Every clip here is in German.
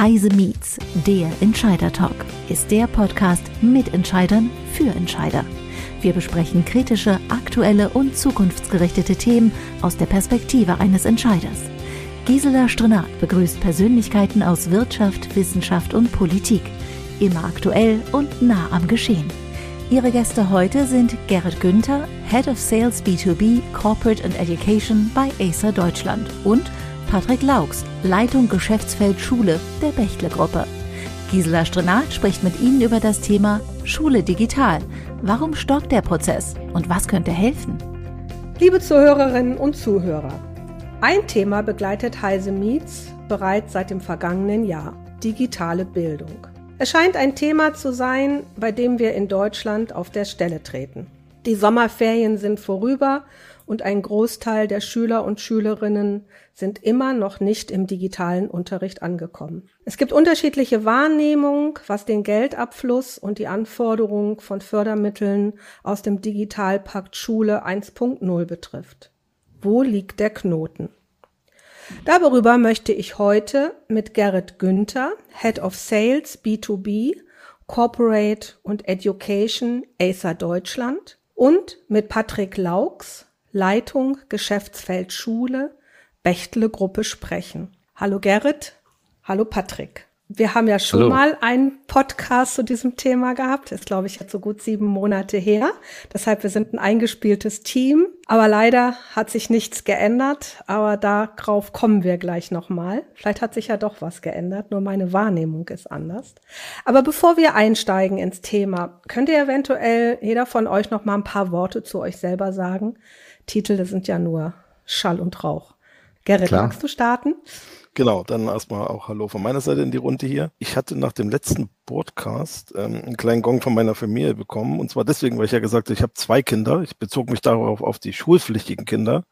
Heise Meets, der Entscheider Talk, ist der Podcast mit Entscheidern für Entscheider. Wir besprechen kritische, aktuelle und zukunftsgerichtete Themen aus der Perspektive eines Entscheiders. Gisela Strenat begrüßt Persönlichkeiten aus Wirtschaft, Wissenschaft und Politik. Immer aktuell und nah am Geschehen. Ihre Gäste heute sind Gerrit Günther, Head of Sales B2B Corporate and Education bei Acer Deutschland und Patrick Laux, Leitung Geschäftsfeld Schule der Bechtle-Gruppe. Gisela Strenat spricht mit Ihnen über das Thema Schule digital. Warum stockt der Prozess und was könnte helfen? Liebe Zuhörerinnen und Zuhörer, ein Thema begleitet Heise Meets bereits seit dem vergangenen Jahr, digitale Bildung. Es scheint ein Thema zu sein, bei dem wir in Deutschland auf der Stelle treten. Die Sommerferien sind vorüber und ein Großteil der Schüler und Schülerinnen sind immer noch nicht im digitalen Unterricht angekommen. Es gibt unterschiedliche Wahrnehmungen, was den Geldabfluss und die Anforderung von Fördermitteln aus dem Digitalpakt Schule 1.0 betrifft. Wo liegt der Knoten? Darüber möchte ich heute mit Gerrit Günther, Head of Sales B2B, Corporate und Education Acer Deutschland und mit Patrick Laux, Leitung Geschäftsfeld Schule, Bechtle Gruppe sprechen. Hallo Gerrit, hallo Patrick. Wir haben ja schon Hallo. mal einen Podcast zu diesem Thema gehabt. Das ist, glaube ich, jetzt so gut sieben Monate her. Deshalb, wir sind ein eingespieltes Team. Aber leider hat sich nichts geändert. Aber darauf kommen wir gleich nochmal. Vielleicht hat sich ja doch was geändert. Nur meine Wahrnehmung ist anders. Aber bevor wir einsteigen ins Thema, könnt ihr eventuell jeder von euch noch mal ein paar Worte zu euch selber sagen? Titel, das sind ja nur Schall und Rauch. Gerrit, Klar. magst du starten? Genau, dann erstmal auch Hallo von meiner Seite in die Runde hier. Ich hatte nach dem letzten Podcast ähm, einen kleinen Gong von meiner Familie bekommen. Und zwar deswegen, weil ich ja gesagt habe, ich habe zwei Kinder. Ich bezog mich darauf auf die schulpflichtigen Kinder.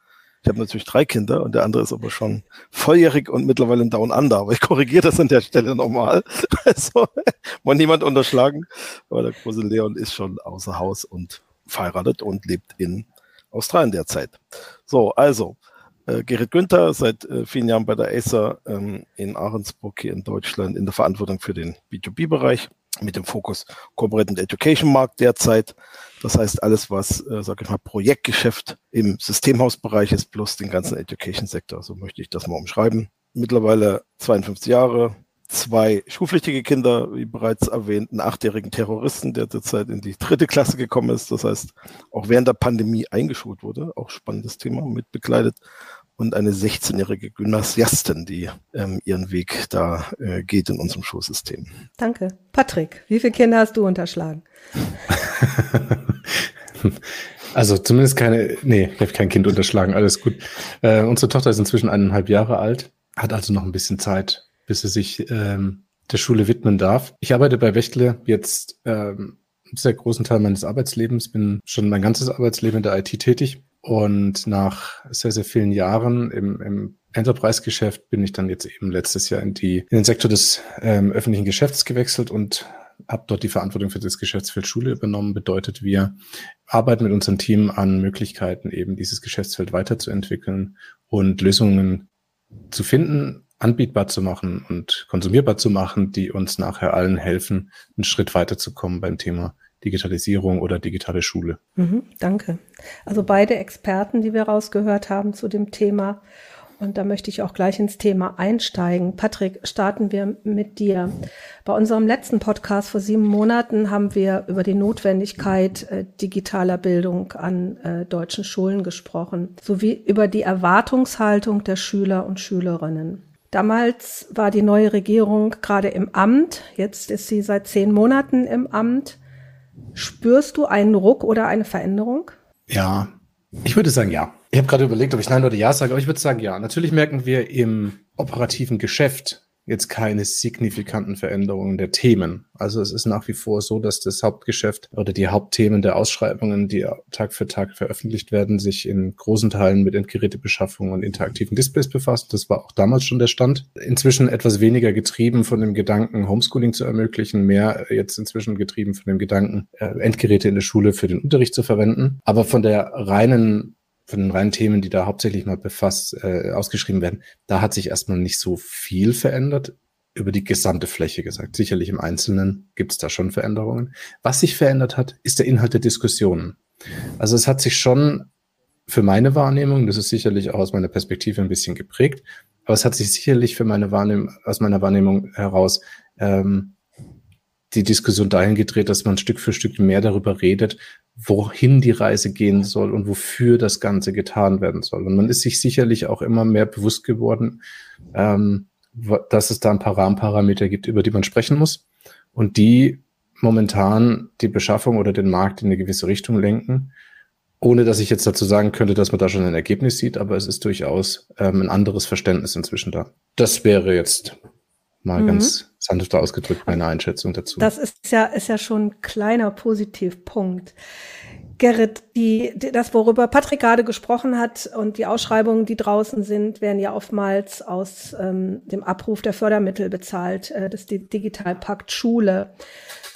Ich habe natürlich drei Kinder und der andere ist aber schon volljährig und mittlerweile in Down Under. Aber ich korrigiere das an der Stelle nochmal. Also, mal niemand unterschlagen. Aber der große Leon ist schon außer Haus und verheiratet und lebt in Australien derzeit. So, also, äh, Gerrit Günther, seit äh, vielen Jahren bei der Acer ähm, in Ahrensburg hier in Deutschland in der Verantwortung für den B2B-Bereich mit dem Fokus Corporate and Education Markt derzeit. Das heißt, alles, was, äh, sage ich mal, Projektgeschäft im Systemhausbereich ist, plus den ganzen Education-Sektor. So möchte ich das mal umschreiben. Mittlerweile 52 Jahre, zwei schulpflichtige Kinder, wie bereits erwähnt, einen achtjährigen Terroristen, der derzeit in die dritte Klasse gekommen ist. Das heißt, auch während der Pandemie eingeschult wurde. Auch spannendes Thema mit begleitet. Und eine 16-jährige Gymnasiastin, die ähm, ihren Weg da äh, geht in unserem Schulsystem. Danke. Patrick, wie viele Kinder hast du unterschlagen? Also zumindest keine, nee, ich habe kein Kind unterschlagen, alles gut. Äh, unsere Tochter ist inzwischen eineinhalb Jahre alt, hat also noch ein bisschen Zeit, bis sie sich ähm, der Schule widmen darf. Ich arbeite bei Wächtle jetzt ähm, sehr großen Teil meines Arbeitslebens, bin schon mein ganzes Arbeitsleben in der IT tätig und nach sehr, sehr vielen Jahren im, im Enterprise-Geschäft bin ich dann jetzt eben letztes Jahr in, die, in den Sektor des ähm, öffentlichen Geschäfts gewechselt und habe dort die Verantwortung für das Geschäftsfeld Schule übernommen. Bedeutet, wir arbeiten mit unserem Team an Möglichkeiten, eben dieses Geschäftsfeld weiterzuentwickeln und Lösungen zu finden, anbietbar zu machen und konsumierbar zu machen, die uns nachher allen helfen, einen Schritt weiterzukommen beim Thema Digitalisierung oder digitale Schule. Mhm, danke. Also beide Experten, die wir rausgehört haben zu dem Thema. Und da möchte ich auch gleich ins Thema einsteigen. Patrick, starten wir mit dir. Bei unserem letzten Podcast vor sieben Monaten haben wir über die Notwendigkeit äh, digitaler Bildung an äh, deutschen Schulen gesprochen, sowie über die Erwartungshaltung der Schüler und Schülerinnen. Damals war die neue Regierung gerade im Amt. Jetzt ist sie seit zehn Monaten im Amt. Spürst du einen Ruck oder eine Veränderung? Ja, ich würde sagen ja. Ich habe gerade überlegt, ob ich Nein oder Ja sage, aber ich würde sagen ja. Natürlich merken wir im operativen Geschäft jetzt keine signifikanten Veränderungen der Themen. Also es ist nach wie vor so, dass das Hauptgeschäft oder die Hauptthemen der Ausschreibungen, die Tag für Tag veröffentlicht werden, sich in großen Teilen mit Endgerätebeschaffung und interaktiven Displays befassen. Das war auch damals schon der Stand. Inzwischen etwas weniger getrieben von dem Gedanken, Homeschooling zu ermöglichen, mehr jetzt inzwischen getrieben von dem Gedanken, äh, Endgeräte in der Schule für den Unterricht zu verwenden. Aber von der reinen von den reinen Themen, die da hauptsächlich mal befasst, äh, ausgeschrieben werden, da hat sich erstmal nicht so viel verändert. über die gesamte Fläche gesagt. Sicherlich im Einzelnen gibt es da schon Veränderungen. Was sich verändert hat, ist der Inhalt der Diskussionen. Also es hat sich schon für meine Wahrnehmung, das ist sicherlich auch aus meiner Perspektive ein bisschen geprägt, aber es hat sich sicherlich für meine Wahrnehmung, aus meiner Wahrnehmung heraus ähm, die Diskussion dahin gedreht, dass man Stück für Stück mehr darüber redet, wohin die Reise gehen soll und wofür das Ganze getan werden soll. Und man ist sich sicherlich auch immer mehr bewusst geworden, ähm, dass es da ein paar Rahmenparameter gibt, über die man sprechen muss und die momentan die Beschaffung oder den Markt in eine gewisse Richtung lenken. Ohne dass ich jetzt dazu sagen könnte, dass man da schon ein Ergebnis sieht, aber es ist durchaus ähm, ein anderes Verständnis inzwischen da. Das wäre jetzt mal mhm. ganz sanft ausgedrückt meine Einschätzung dazu. Das ist ja, ist ja schon ein kleiner Positivpunkt. Gerrit, die, die, das, worüber Patrick gerade gesprochen hat und die Ausschreibungen, die draußen sind, werden ja oftmals aus ähm, dem Abruf der Fördermittel bezahlt, äh, das Digitalpakt Schule.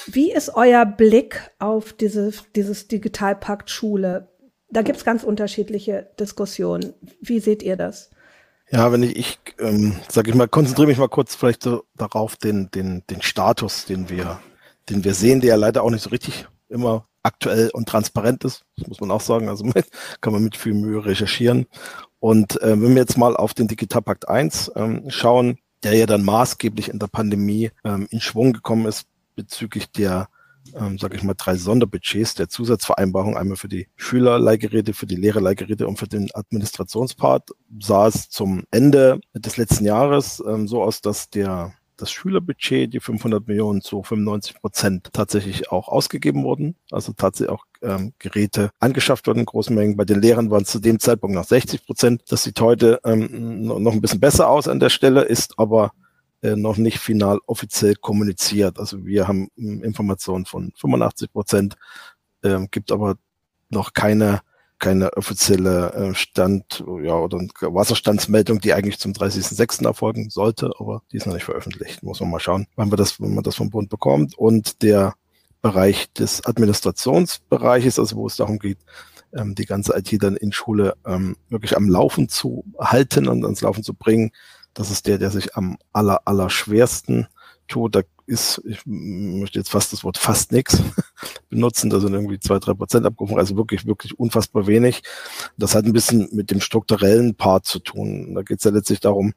Wie ist euer Blick auf diese, dieses Digitalpakt Schule? Da gibt's ganz unterschiedliche Diskussionen. Wie seht ihr das? Ja, wenn ich, ich ähm, sage ich mal, konzentriere mich mal kurz vielleicht so darauf, den, den, den Status, den wir, den wir sehen, der ja leider auch nicht so richtig immer aktuell und transparent ist. Das muss man auch sagen. Also mit, kann man mit viel Mühe recherchieren. Und äh, wenn wir jetzt mal auf den Digitalpakt 1 ähm, schauen, der ja dann maßgeblich in der Pandemie ähm, in Schwung gekommen ist bezüglich der ähm, sage ich mal, drei Sonderbudgets der Zusatzvereinbarung, einmal für die Schülerleihgeräte, für die Lehrerleihgeräte und für den Administrationspart, sah es zum Ende des letzten Jahres ähm, so aus, dass der das Schülerbudget, die 500 Millionen zu 95 Prozent tatsächlich auch ausgegeben wurden. Also tatsächlich auch ähm, Geräte angeschafft wurden in großen Mengen. Bei den Lehrern waren es zu dem Zeitpunkt noch 60 Prozent. Das sieht heute ähm, noch ein bisschen besser aus an der Stelle, ist aber äh, noch nicht final offiziell kommuniziert. Also wir haben hm, Informationen von 85 Prozent, äh, gibt aber noch keine keine offizielle äh, Stand ja oder Wasserstandsmeldung, die eigentlich zum 30.06. erfolgen sollte, aber die ist noch nicht veröffentlicht. Muss man mal schauen, wann wir das, wenn man das vom Bund bekommt. Und der Bereich des Administrationsbereiches, also wo es darum geht, ähm, die ganze IT dann in Schule ähm, wirklich am Laufen zu halten und ans Laufen zu bringen, das ist der, der sich am aller, aller schwersten tut. Da ist, ich möchte jetzt fast das Wort fast nichts benutzen, da sind irgendwie zwei, drei Prozent abgerufen, also wirklich, wirklich unfassbar wenig. Das hat ein bisschen mit dem strukturellen Part zu tun. Da geht es ja letztlich darum,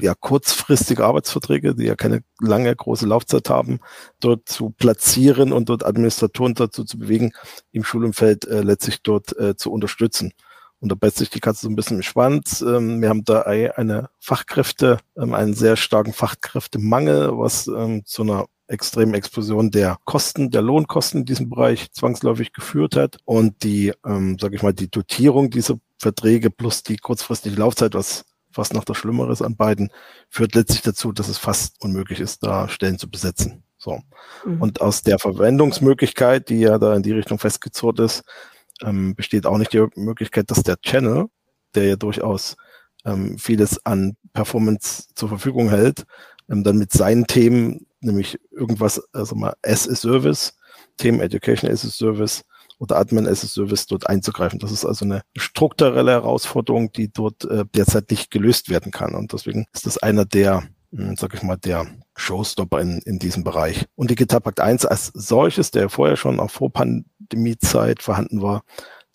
ja, kurzfristige Arbeitsverträge, die ja keine lange, große Laufzeit haben, dort zu platzieren und dort Administratoren dazu zu bewegen, im Schulumfeld äh, letztlich dort äh, zu unterstützen. Und da beißt sich die Katze so ein bisschen im Schwanz. Ähm, wir haben da eine Fachkräfte, ähm, einen sehr starken Fachkräftemangel, was ähm, zu einer extremen Explosion der Kosten, der Lohnkosten in diesem Bereich zwangsläufig geführt hat. Und die, ähm, sage ich mal, die Dotierung dieser Verträge plus die kurzfristige Laufzeit, was fast noch das Schlimmere an beiden, führt letztlich dazu, dass es fast unmöglich ist, da Stellen zu besetzen. So. Mhm. Und aus der Verwendungsmöglichkeit, die ja da in die Richtung festgezurrt ist, ähm, besteht auch nicht die Möglichkeit, dass der Channel, der ja durchaus ähm, vieles an Performance zur Verfügung hält, ähm, dann mit seinen Themen, nämlich irgendwas, also mal S is Service, Themen Education as a Service oder Admin as a Service dort einzugreifen. Das ist also eine strukturelle Herausforderung, die dort äh, derzeit nicht gelöst werden kann. Und deswegen ist das einer der sag ich mal, der Showstopper in, in diesem Bereich. Und Digitalpakt 1 als solches, der vorher schon auch vor Pandemiezeit vorhanden war,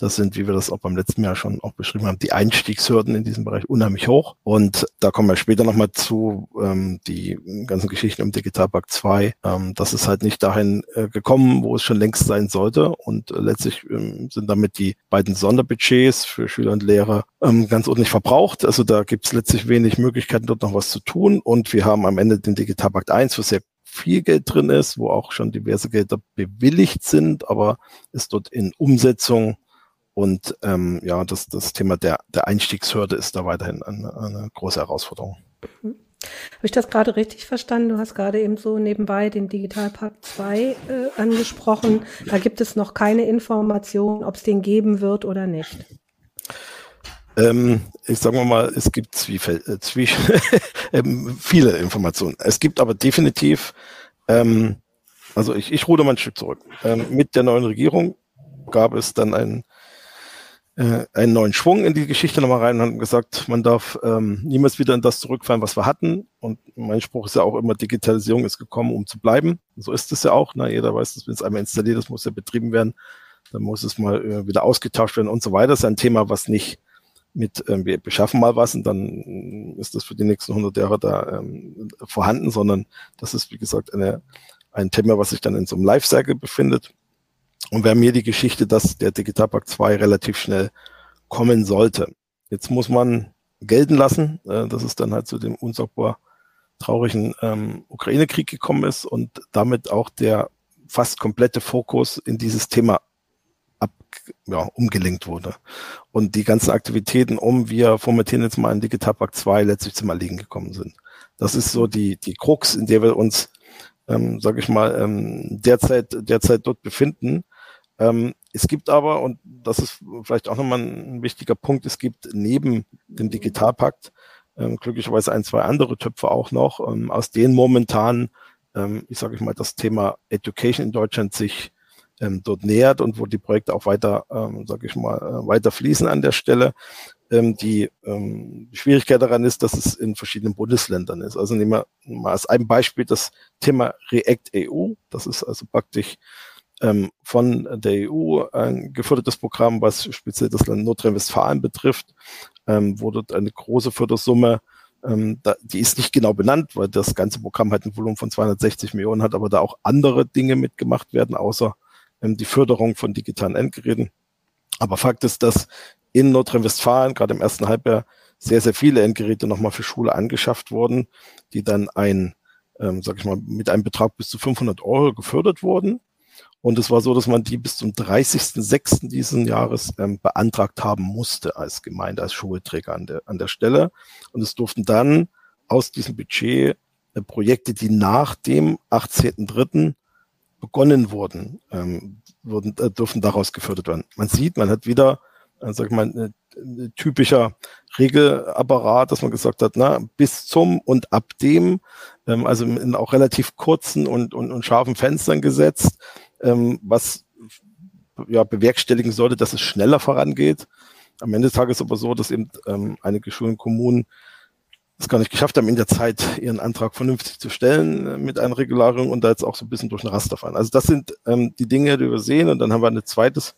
das sind, wie wir das auch beim letzten Jahr schon auch beschrieben haben, die Einstiegshürden in diesem Bereich unheimlich hoch. Und da kommen wir später nochmal zu, ähm, die ganzen Geschichten um Digitalpakt 2. Ähm, das ist halt nicht dahin äh, gekommen, wo es schon längst sein sollte. Und äh, letztlich ähm, sind damit die beiden Sonderbudgets für Schüler und Lehrer ähm, ganz ordentlich verbraucht. Also da gibt es letztlich wenig Möglichkeiten, dort noch was zu tun. Und wir haben am Ende den Digitalpakt 1, was sehr viel Geld drin ist, wo auch schon diverse Gelder bewilligt sind, aber es dort in Umsetzung und ähm, ja, das, das Thema der, der Einstiegshürde ist da weiterhin eine, eine große Herausforderung. Mhm. Habe ich das gerade richtig verstanden? Du hast gerade eben so nebenbei den Digitalpakt 2 äh, angesprochen. Da gibt es noch keine Information, ob es den geben wird oder nicht. Ähm, ich sage mal, es gibt Zwiefel, äh, Zwie ähm, viele Informationen. Es gibt aber definitiv, ähm, also ich, ich ruder mal ein Stück zurück. Ähm, mit der neuen Regierung gab es dann ein äh, einen neuen Schwung in die Geschichte nochmal rein und haben gesagt, man darf ähm, niemals wieder in das zurückfallen, was wir hatten. Und mein Spruch ist ja auch immer, Digitalisierung ist gekommen, um zu bleiben. So ist es ja auch. Ne? Jeder weiß, dass wenn es einmal installiert ist, muss ja betrieben werden. Dann muss es mal äh, wieder ausgetauscht werden und so weiter. Das ist ein Thema, was nicht mit, ähm, wir beschaffen mal was und dann ist das für die nächsten 100 Jahre da ähm, vorhanden, sondern das ist, wie gesagt, eine, ein Thema, was sich dann in so einem Lifecycle befindet. Und wir haben hier die Geschichte, dass der Digitalpakt 2 relativ schnell kommen sollte. Jetzt muss man gelten lassen, äh, dass es dann halt zu dem unsagbar traurigen ähm, Ukraine-Krieg gekommen ist und damit auch der fast komplette Fokus in dieses Thema ab, ja, umgelenkt wurde. Und die ganzen Aktivitäten um, wir formatieren jetzt mal einen Digitalpakt 2, letztlich zum Erliegen gekommen sind. Das ist so die, die Krux, in der wir uns, ähm, sage ich mal, ähm, derzeit, derzeit dort befinden. Ähm, es gibt aber, und das ist vielleicht auch nochmal ein wichtiger Punkt, es gibt neben dem Digitalpakt ähm, glücklicherweise ein, zwei andere Töpfe auch noch, ähm, aus denen momentan, ähm, ich sage mal, das Thema Education in Deutschland sich ähm, dort nähert und wo die Projekte auch weiter, ähm, sage ich mal, äh, weiter fließen an der Stelle. Ähm, die Schwierigkeit daran ist, dass es in verschiedenen Bundesländern ist. Also nehmen wir mal als ein Beispiel das Thema React EU. Das ist also praktisch ähm, von der EU ein gefördertes Programm, was speziell das Land Nordrhein-Westfalen betrifft, ähm, dort eine große Fördersumme, ähm, da, die ist nicht genau benannt, weil das ganze Programm halt ein Volumen von 260 Millionen hat, aber da auch andere Dinge mitgemacht werden, außer ähm, die Förderung von digitalen Endgeräten. Aber Fakt ist, dass in Nordrhein-Westfalen gerade im ersten Halbjahr sehr, sehr viele Endgeräte nochmal für Schule angeschafft wurden, die dann ein, ähm, sag ich mal, mit einem Betrag bis zu 500 Euro gefördert wurden. Und es war so, dass man die bis zum 30.06. diesen Jahres ähm, beantragt haben musste als Gemeinde, als Schulträger an der, an der Stelle. Und es durften dann aus diesem Budget äh, Projekte, die nach dem 18.03. begonnen wurden, ähm, wurden äh, durften daraus gefördert werden. Man sieht, man hat wieder, äh, sag ich mal, typischer Regelapparat, dass man gesagt hat, na, bis zum und ab dem, ähm, also in auch relativ kurzen und, und, und scharfen Fenstern gesetzt, ähm, was ja bewerkstelligen sollte, dass es schneller vorangeht. Am Ende des Tages aber so, dass eben ähm, einige Schulen, Kommunen es gar nicht geschafft haben, in der Zeit ihren Antrag vernünftig zu stellen äh, mit einer Regularung und da jetzt auch so ein bisschen durch den Raster fallen. Also das sind ähm, die Dinge, die wir sehen. Und dann haben wir ein zweites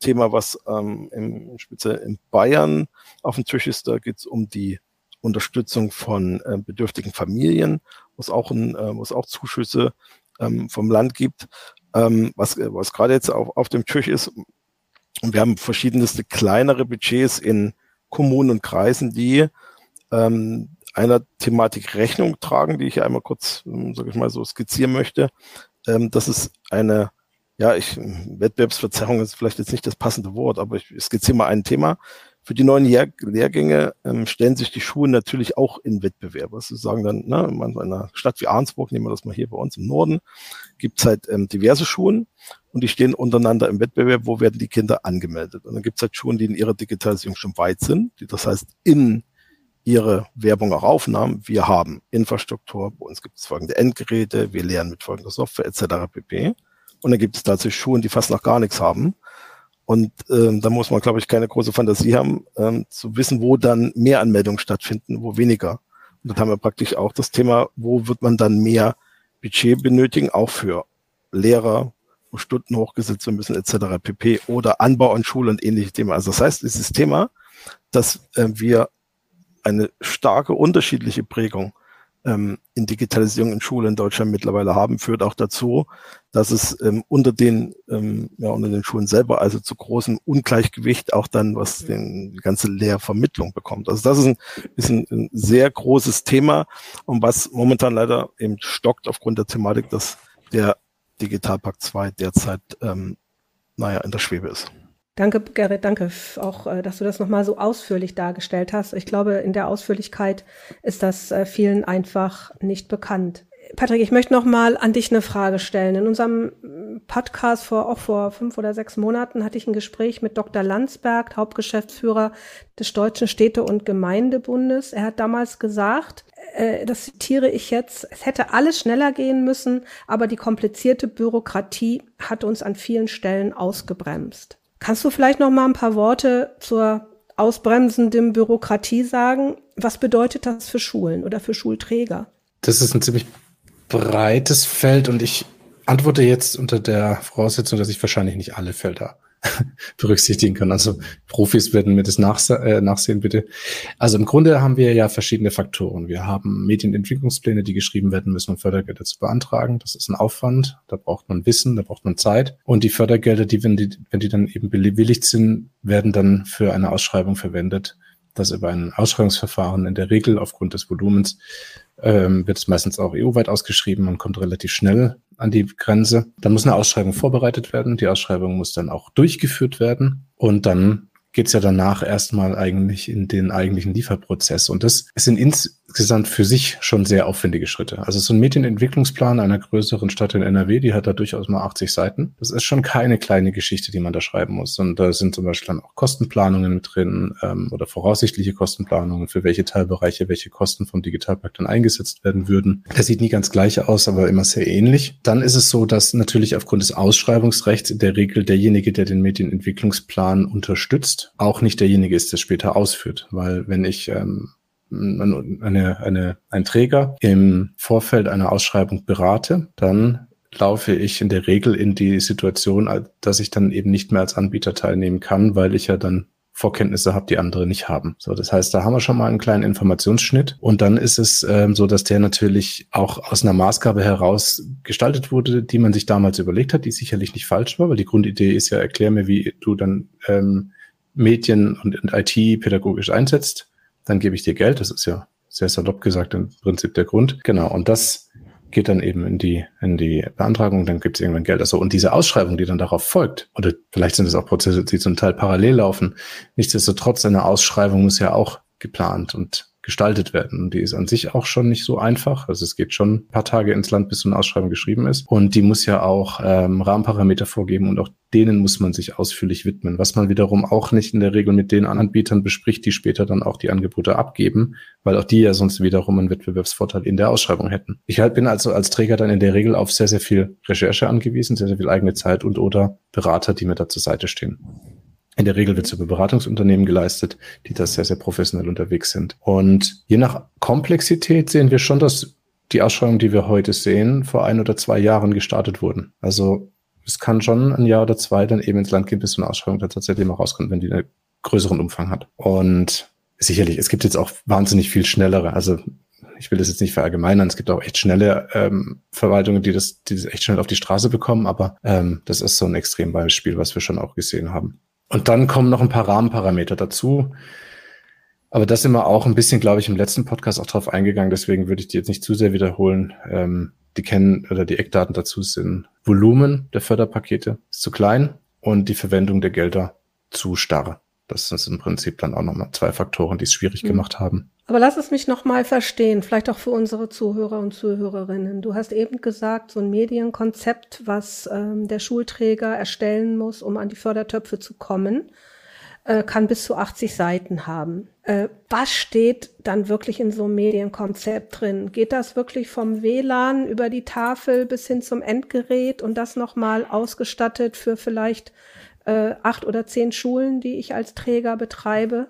Thema, was ähm, im, speziell in Bayern auf dem Tisch ist. Da geht es um die Unterstützung von äh, bedürftigen Familien, wo es auch, ein, äh, auch Zuschüsse ähm, vom Land gibt ähm, was, was gerade jetzt auf, auf dem Tisch ist. Und wir haben verschiedenste kleinere Budgets in Kommunen und Kreisen, die ähm, einer Thematik Rechnung tragen, die ich einmal kurz, ähm, sage ich mal, so skizzieren möchte. Ähm, das ist eine, ja, ich, Wettbewerbsverzerrung ist vielleicht jetzt nicht das passende Wort, aber ich skizziere mal ein Thema. Für die neuen Lehr Lehrgänge ähm, stellen sich die Schulen natürlich auch in Wettbewerb. Was sie sagen dann, ne, in einer Stadt wie Arnsburg, nehmen wir das mal hier bei uns im Norden, gibt es halt ähm, diverse Schulen und die stehen untereinander im Wettbewerb, wo werden die Kinder angemeldet. Und dann gibt es halt Schulen, die in ihrer Digitalisierung schon weit sind, die das heißt in ihre Werbung auch aufnahmen. Wir haben Infrastruktur, bei uns gibt es folgende Endgeräte, wir lernen mit folgender Software etc. pp. Und dann gibt es tatsächlich Schulen, die fast noch gar nichts haben und ähm, da muss man, glaube ich, keine große Fantasie haben, ähm, zu wissen, wo dann mehr Anmeldungen stattfinden, wo weniger. Und dann haben wir praktisch auch das Thema, wo wird man dann mehr Budget benötigen, auch für Lehrer, wo Stunden hochgesetzt werden müssen, etc. pp. Oder Anbau an Schule und ähnliche Themen. Also das heißt, dieses Thema, dass äh, wir eine starke unterschiedliche Prägung ähm, in Digitalisierung in Schulen in Deutschland mittlerweile haben, führt auch dazu, dass es ähm, unter den ähm, ja unter den Schulen selber also zu großem Ungleichgewicht auch dann was den die ganze Lehrvermittlung bekommt. Also das ist ein, ist ein, ein sehr großes Thema und was momentan leider eben stockt aufgrund der Thematik, dass der Digitalpakt 2 derzeit ähm, naja in der Schwebe ist. Danke, Gerrit, danke auch, äh, dass du das nochmal so ausführlich dargestellt hast. Ich glaube, in der Ausführlichkeit ist das äh, vielen einfach nicht bekannt. Patrick, ich möchte nochmal an dich eine Frage stellen. In unserem Podcast vor, auch vor fünf oder sechs Monaten hatte ich ein Gespräch mit Dr. Landsberg, Hauptgeschäftsführer des Deutschen Städte- und Gemeindebundes. Er hat damals gesagt, äh, das zitiere ich jetzt, es hätte alles schneller gehen müssen, aber die komplizierte Bürokratie hat uns an vielen Stellen ausgebremst. Kannst du vielleicht noch mal ein paar Worte zur ausbremsenden Bürokratie sagen? Was bedeutet das für Schulen oder für Schulträger? Das ist ein ziemlich breites Feld und ich antworte jetzt unter der Voraussetzung, dass ich wahrscheinlich nicht alle Felder berücksichtigen kann. Also Profis werden mir das nachse äh, nachsehen, bitte. Also im Grunde haben wir ja verschiedene Faktoren. Wir haben Medienentwicklungspläne, die geschrieben werden müssen, um Fördergelder zu beantragen. Das ist ein Aufwand. Da braucht man Wissen, da braucht man Zeit. Und die Fördergelder, die, wenn die, wenn die dann eben bewilligt sind, werden dann für eine Ausschreibung verwendet. Das über ein Ausschreibungsverfahren in der Regel aufgrund des Volumens ähm, wird es meistens auch EU-weit ausgeschrieben. Man kommt relativ schnell an die Grenze. Dann muss eine Ausschreibung vorbereitet werden. Die Ausschreibung muss dann auch durchgeführt werden. Und dann geht's ja danach erstmal eigentlich in den eigentlichen Lieferprozess. Und das sind insgesamt für sich schon sehr aufwendige Schritte. Also so ein Medienentwicklungsplan einer größeren Stadt in NRW, die hat da durchaus mal 80 Seiten. Das ist schon keine kleine Geschichte, die man da schreiben muss. Und da sind zum Beispiel dann auch Kostenplanungen mit drin ähm, oder voraussichtliche Kostenplanungen, für welche Teilbereiche welche Kosten vom Digitalpakt dann eingesetzt werden würden. Das sieht nie ganz gleich aus, aber immer sehr ähnlich. Dann ist es so, dass natürlich aufgrund des Ausschreibungsrechts in der Regel derjenige, der den Medienentwicklungsplan unterstützt, auch nicht derjenige ist, der später ausführt. Weil wenn ich ähm, eine, eine, ein Träger im Vorfeld einer Ausschreibung berate, dann laufe ich in der Regel in die Situation, dass ich dann eben nicht mehr als Anbieter teilnehmen kann, weil ich ja dann Vorkenntnisse habe, die andere nicht haben. So, das heißt, da haben wir schon mal einen kleinen Informationsschnitt. Und dann ist es ähm, so, dass der natürlich auch aus einer Maßgabe heraus gestaltet wurde, die man sich damals überlegt hat, die sicherlich nicht falsch war, weil die Grundidee ist ja, erklär mir, wie du dann ähm, Medien und IT pädagogisch einsetzt, dann gebe ich dir Geld. Das ist ja sehr salopp gesagt im Prinzip der Grund. Genau. Und das geht dann eben in die, in die Beantragung, dann gibt es irgendwann Geld. Also, und diese Ausschreibung, die dann darauf folgt, oder vielleicht sind es auch Prozesse, die zum Teil parallel laufen. Nichtsdestotrotz, eine Ausschreibung muss ja auch geplant und gestaltet werden. Und die ist an sich auch schon nicht so einfach. Also es geht schon ein paar Tage ins Land, bis so eine Ausschreibung geschrieben ist. Und die muss ja auch ähm, Rahmenparameter vorgeben und auch denen muss man sich ausführlich widmen, was man wiederum auch nicht in der Regel mit den Anbietern bespricht, die später dann auch die Angebote abgeben, weil auch die ja sonst wiederum einen Wettbewerbsvorteil in der Ausschreibung hätten. Ich halt bin also als Träger dann in der Regel auf sehr, sehr viel Recherche angewiesen, sehr, sehr viel eigene Zeit und oder Berater, die mir da zur Seite stehen. In der Regel wird es über Beratungsunternehmen geleistet, die da sehr, sehr professionell unterwegs sind. Und je nach Komplexität sehen wir schon, dass die Ausschreibungen, die wir heute sehen, vor ein oder zwei Jahren gestartet wurden. Also es kann schon ein Jahr oder zwei dann eben ins Land gehen, bis so eine Ausschreibung dann tatsächlich mal rauskommt, wenn die einen größeren Umfang hat. Und sicherlich, es gibt jetzt auch wahnsinnig viel schnellere. Also ich will das jetzt nicht verallgemeinern, es gibt auch echt schnelle ähm, Verwaltungen, die das, die das echt schnell auf die Straße bekommen, aber ähm, das ist so ein Extrembeispiel, was wir schon auch gesehen haben. Und dann kommen noch ein paar Rahmenparameter dazu. Aber das sind wir auch ein bisschen, glaube ich, im letzten Podcast auch drauf eingegangen. Deswegen würde ich die jetzt nicht zu sehr wiederholen. Ähm, die kennen oder die Eckdaten dazu sind Volumen der Förderpakete ist zu klein und die Verwendung der Gelder zu starr. Das sind im Prinzip dann auch nochmal zwei Faktoren, die es schwierig mhm. gemacht haben. Aber lass es mich nochmal verstehen, vielleicht auch für unsere Zuhörer und Zuhörerinnen. Du hast eben gesagt, so ein Medienkonzept, was ähm, der Schulträger erstellen muss, um an die Fördertöpfe zu kommen, äh, kann bis zu 80 Seiten haben. Äh, was steht dann wirklich in so einem Medienkonzept drin? Geht das wirklich vom WLAN über die Tafel bis hin zum Endgerät und das nochmal ausgestattet für vielleicht äh, acht oder zehn Schulen, die ich als Träger betreibe?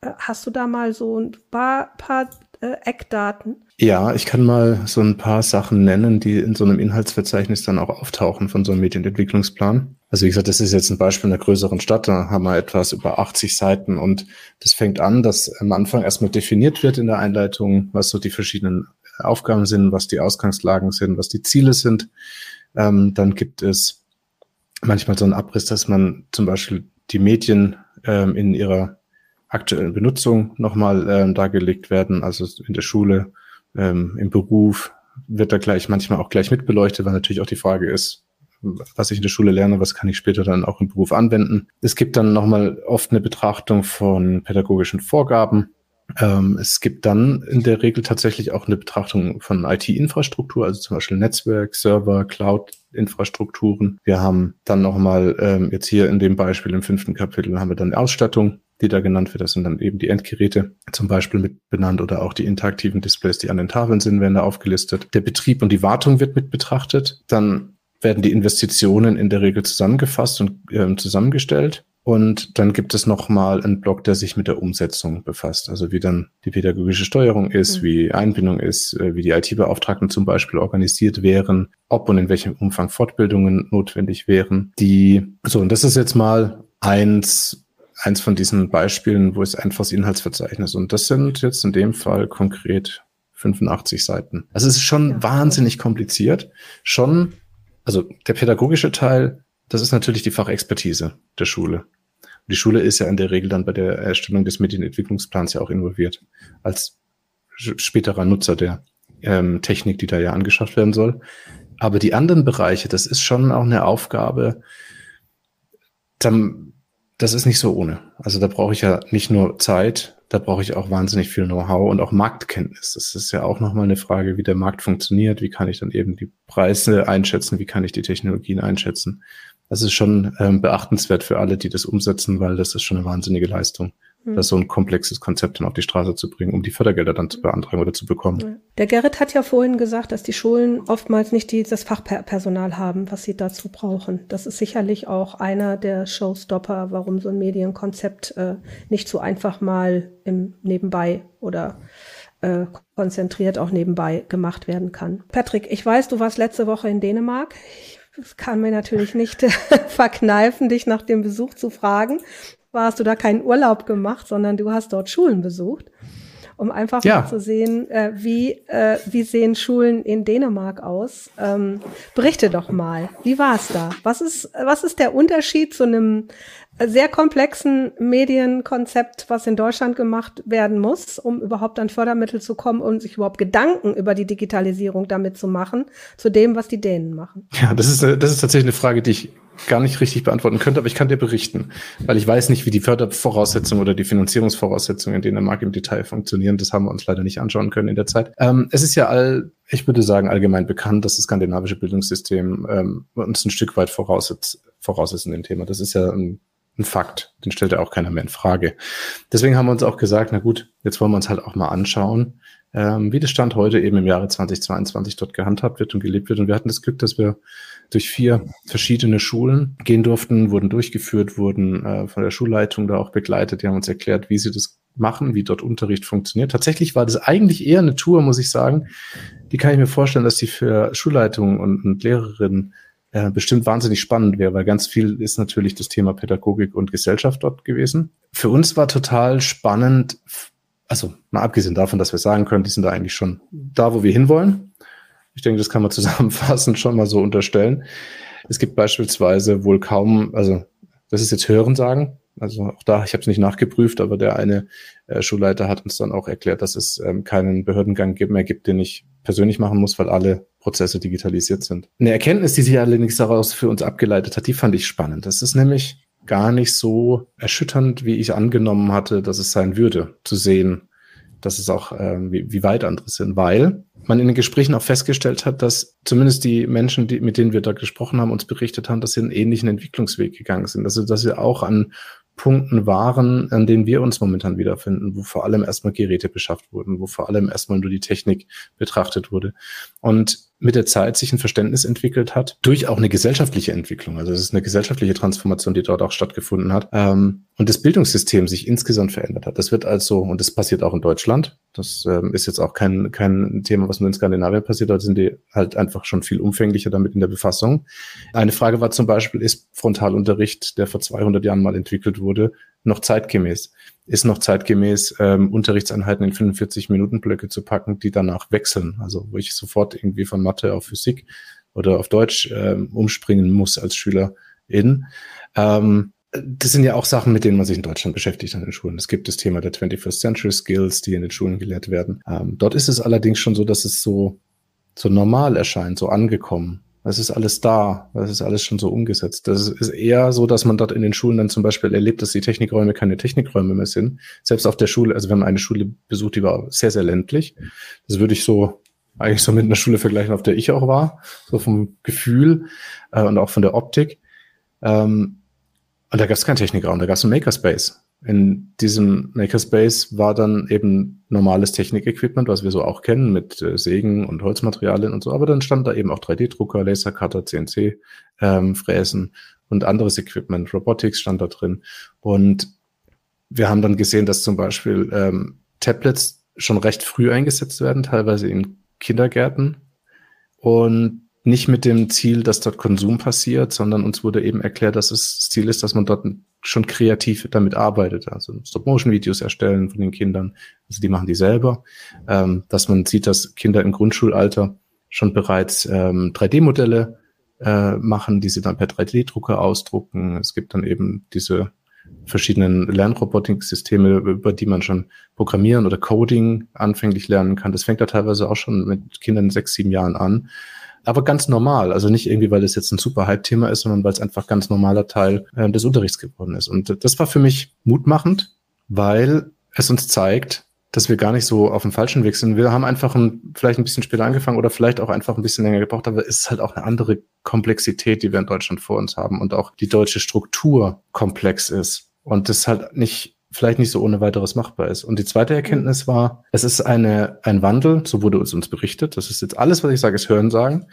Äh, hast du da mal so ein paar, paar äh, Eckdaten? Ja, ich kann mal so ein paar Sachen nennen, die in so einem Inhaltsverzeichnis dann auch auftauchen von so einem Medienentwicklungsplan. Also wie gesagt, das ist jetzt ein Beispiel einer größeren Stadt, da haben wir etwas über 80 Seiten und das fängt an, dass am Anfang erstmal definiert wird in der Einleitung, was so die verschiedenen Aufgaben sind, was die Ausgangslagen sind, was die Ziele sind. Ähm, dann gibt es manchmal so einen Abriss, dass man zum Beispiel die Medien ähm, in ihrer aktuellen Benutzung nochmal ähm, dargelegt werden, also in der Schule, ähm, im Beruf wird da gleich manchmal auch gleich mitbeleuchtet, weil natürlich auch die Frage ist, was ich in der Schule lerne, was kann ich später dann auch im Beruf anwenden. Es gibt dann nochmal oft eine Betrachtung von pädagogischen Vorgaben. Ähm, es gibt dann in der Regel tatsächlich auch eine Betrachtung von IT-Infrastruktur, also zum Beispiel Netzwerk, Server, Cloud-Infrastrukturen. Wir haben dann nochmal ähm, jetzt hier in dem Beispiel im fünften Kapitel haben wir dann Ausstattung, die da genannt wird. Das sind dann eben die Endgeräte zum Beispiel mit benannt oder auch die interaktiven Displays, die an den Tafeln sind, werden da aufgelistet. Der Betrieb und die Wartung wird mit betrachtet. Dann werden die Investitionen in der Regel zusammengefasst und äh, zusammengestellt. Und dann gibt es nochmal einen Blog, der sich mit der Umsetzung befasst. Also wie dann die pädagogische Steuerung ist, mhm. wie Einbindung ist, äh, wie die IT-Beauftragten zum Beispiel organisiert wären, ob und in welchem Umfang Fortbildungen notwendig wären. Die, so, und das ist jetzt mal eins, eins von diesen Beispielen, wo es einfach das Inhaltsverzeichnis. Und das sind jetzt in dem Fall konkret 85 Seiten. Also es ist schon ja. wahnsinnig kompliziert. Schon, also der pädagogische Teil, das ist natürlich die Fachexpertise der Schule. Und die Schule ist ja in der Regel dann bei der Erstellung des Medienentwicklungsplans ja auch involviert, als späterer Nutzer der ähm, Technik, die da ja angeschafft werden soll. Aber die anderen Bereiche, das ist schon auch eine Aufgabe, dann, das ist nicht so ohne. Also da brauche ich ja nicht nur Zeit, da brauche ich auch wahnsinnig viel Know-how und auch Marktkenntnis. Das ist ja auch nochmal eine Frage, wie der Markt funktioniert, wie kann ich dann eben die Preise einschätzen, wie kann ich die Technologien einschätzen. Das ist schon ähm, beachtenswert für alle, die das umsetzen, weil das ist schon eine wahnsinnige Leistung. Das so ein komplexes Konzept dann auf die Straße zu bringen, um die Fördergelder dann zu beantragen oder zu bekommen. Der Gerrit hat ja vorhin gesagt, dass die Schulen oftmals nicht die, das Fachpersonal haben, was sie dazu brauchen. Das ist sicherlich auch einer der Showstopper, warum so ein Medienkonzept äh, nicht so einfach mal im Nebenbei oder äh, konzentriert auch nebenbei gemacht werden kann. Patrick, ich weiß, du warst letzte Woche in Dänemark. Ich kann mir natürlich nicht verkneifen, dich nach dem Besuch zu fragen. War, hast du da keinen Urlaub gemacht, sondern du hast dort Schulen besucht, um einfach ja. mal zu sehen, äh, wie, äh, wie sehen Schulen in Dänemark aus. Ähm, berichte doch mal, wie war es da? Was ist, was ist der Unterschied zu einem sehr komplexen Medienkonzept, was in Deutschland gemacht werden muss, um überhaupt an Fördermittel zu kommen und um sich überhaupt Gedanken über die Digitalisierung damit zu machen, zu dem, was die Dänen machen? Ja, das ist, das ist tatsächlich eine Frage, die ich gar nicht richtig beantworten könnte, aber ich kann dir berichten, weil ich weiß nicht, wie die Fördervoraussetzungen oder die Finanzierungsvoraussetzungen in Dänemark im Detail funktionieren. Das haben wir uns leider nicht anschauen können in der Zeit. Ähm, es ist ja all, ich würde sagen, allgemein bekannt, dass das skandinavische Bildungssystem ähm, uns ein Stück weit voraussetzt, voraussetzt in dem Thema. Das ist ja ein, ein Fakt. Den stellt ja auch keiner mehr in Frage. Deswegen haben wir uns auch gesagt, na gut, jetzt wollen wir uns halt auch mal anschauen, ähm, wie das Stand heute eben im Jahre 2022 dort gehandhabt wird und gelebt wird. Und wir hatten das Glück, dass wir durch vier verschiedene Schulen gehen durften, wurden durchgeführt, wurden äh, von der Schulleitung da auch begleitet. Die haben uns erklärt, wie sie das machen, wie dort Unterricht funktioniert. Tatsächlich war das eigentlich eher eine Tour, muss ich sagen. Die kann ich mir vorstellen, dass die für Schulleitungen und, und Lehrerinnen äh, bestimmt wahnsinnig spannend wäre, weil ganz viel ist natürlich das Thema Pädagogik und Gesellschaft dort gewesen. Für uns war total spannend, also mal abgesehen davon, dass wir sagen können, die sind da eigentlich schon da, wo wir hinwollen. Ich denke, das kann man zusammenfassend schon mal so unterstellen. Es gibt beispielsweise wohl kaum, also das ist jetzt Hörensagen, also auch da, ich habe es nicht nachgeprüft, aber der eine äh, Schulleiter hat uns dann auch erklärt, dass es ähm, keinen Behördengang mehr gibt, den ich persönlich machen muss, weil alle Prozesse digitalisiert sind. Eine Erkenntnis, die sich allerdings daraus für uns abgeleitet hat, die fand ich spannend. Das ist nämlich gar nicht so erschütternd, wie ich angenommen hatte, dass es sein würde, zu sehen, dass es auch, äh, wie, wie weit andere sind, weil man in den Gesprächen auch festgestellt hat, dass zumindest die Menschen, die, mit denen wir da gesprochen haben, uns berichtet haben, dass sie einen ähnlichen Entwicklungsweg gegangen sind. Also, dass sie auch an Punkten waren, an denen wir uns momentan wiederfinden, wo vor allem erstmal Geräte beschafft wurden, wo vor allem erstmal nur die Technik betrachtet wurde. Und mit der Zeit sich ein Verständnis entwickelt hat, durch auch eine gesellschaftliche Entwicklung. Also es ist eine gesellschaftliche Transformation, die dort auch stattgefunden hat. Ähm, und das Bildungssystem sich insgesamt verändert hat. Das wird also, und das passiert auch in Deutschland, das ähm, ist jetzt auch kein, kein Thema, was nur in Skandinavien passiert, da sind die halt einfach schon viel umfänglicher damit in der Befassung. Eine Frage war zum Beispiel, ist Frontalunterricht, der vor 200 Jahren mal entwickelt wurde, noch zeitgemäß? Ist noch zeitgemäß, ähm, Unterrichtseinheiten in 45 Minuten Blöcke zu packen, die danach wechseln. Also wo ich sofort irgendwie von Mathe auf Physik oder auf Deutsch ähm, umspringen muss als Schülerin. Ähm, das sind ja auch Sachen, mit denen man sich in Deutschland beschäftigt an den Schulen. Es gibt das Thema der 21st Century Skills, die in den Schulen gelehrt werden. Ähm, dort ist es allerdings schon so, dass es so, so normal erscheint, so angekommen. Das ist alles da. Das ist alles schon so umgesetzt. Das ist eher so, dass man dort in den Schulen dann zum Beispiel erlebt, dass die Technikräume keine Technikräume mehr sind. Selbst auf der Schule, also wenn man eine Schule besucht, die war sehr, sehr ländlich. Das würde ich so eigentlich so mit einer Schule vergleichen, auf der ich auch war. So vom Gefühl äh, und auch von der Optik. Ähm, und da gab es keinen Technikraum, da gab es einen Makerspace. In diesem Makerspace war dann eben normales Technik-Equipment, was wir so auch kennen, mit äh, Sägen und Holzmaterialien und so. Aber dann stand da eben auch 3D-Drucker, Lasercutter, CNC-Fräsen ähm, und anderes Equipment. Robotics stand da drin. Und wir haben dann gesehen, dass zum Beispiel ähm, Tablets schon recht früh eingesetzt werden, teilweise in Kindergärten. Und nicht mit dem Ziel, dass dort Konsum passiert, sondern uns wurde eben erklärt, dass es das Ziel ist, dass man dort schon kreativ damit arbeitet, also Stop-Motion-Videos erstellen von den Kindern, also die machen die selber, ähm, dass man sieht, dass Kinder im Grundschulalter schon bereits ähm, 3D-Modelle äh, machen, die sie dann per 3D-Drucker ausdrucken. Es gibt dann eben diese verschiedenen Lernrobotik-Systeme, über die man schon Programmieren oder Coding anfänglich lernen kann. Das fängt da teilweise auch schon mit Kindern sechs, sieben Jahren an. Aber ganz normal. Also nicht irgendwie, weil es jetzt ein super Hype-Thema ist, sondern weil es einfach ganz normaler Teil äh, des Unterrichts geworden ist. Und das war für mich mutmachend, weil es uns zeigt, dass wir gar nicht so auf dem falschen Weg sind. Wir haben einfach ein, vielleicht ein bisschen später angefangen oder vielleicht auch einfach ein bisschen länger gebraucht, aber es ist halt auch eine andere Komplexität, die wir in Deutschland vor uns haben und auch die deutsche Struktur komplex ist. Und das halt nicht vielleicht nicht so ohne weiteres machbar ist. Und die zweite Erkenntnis war, es ist eine, ein Wandel, so wurde uns, uns berichtet. Das ist jetzt alles, was ich sage, ist Hörensagen.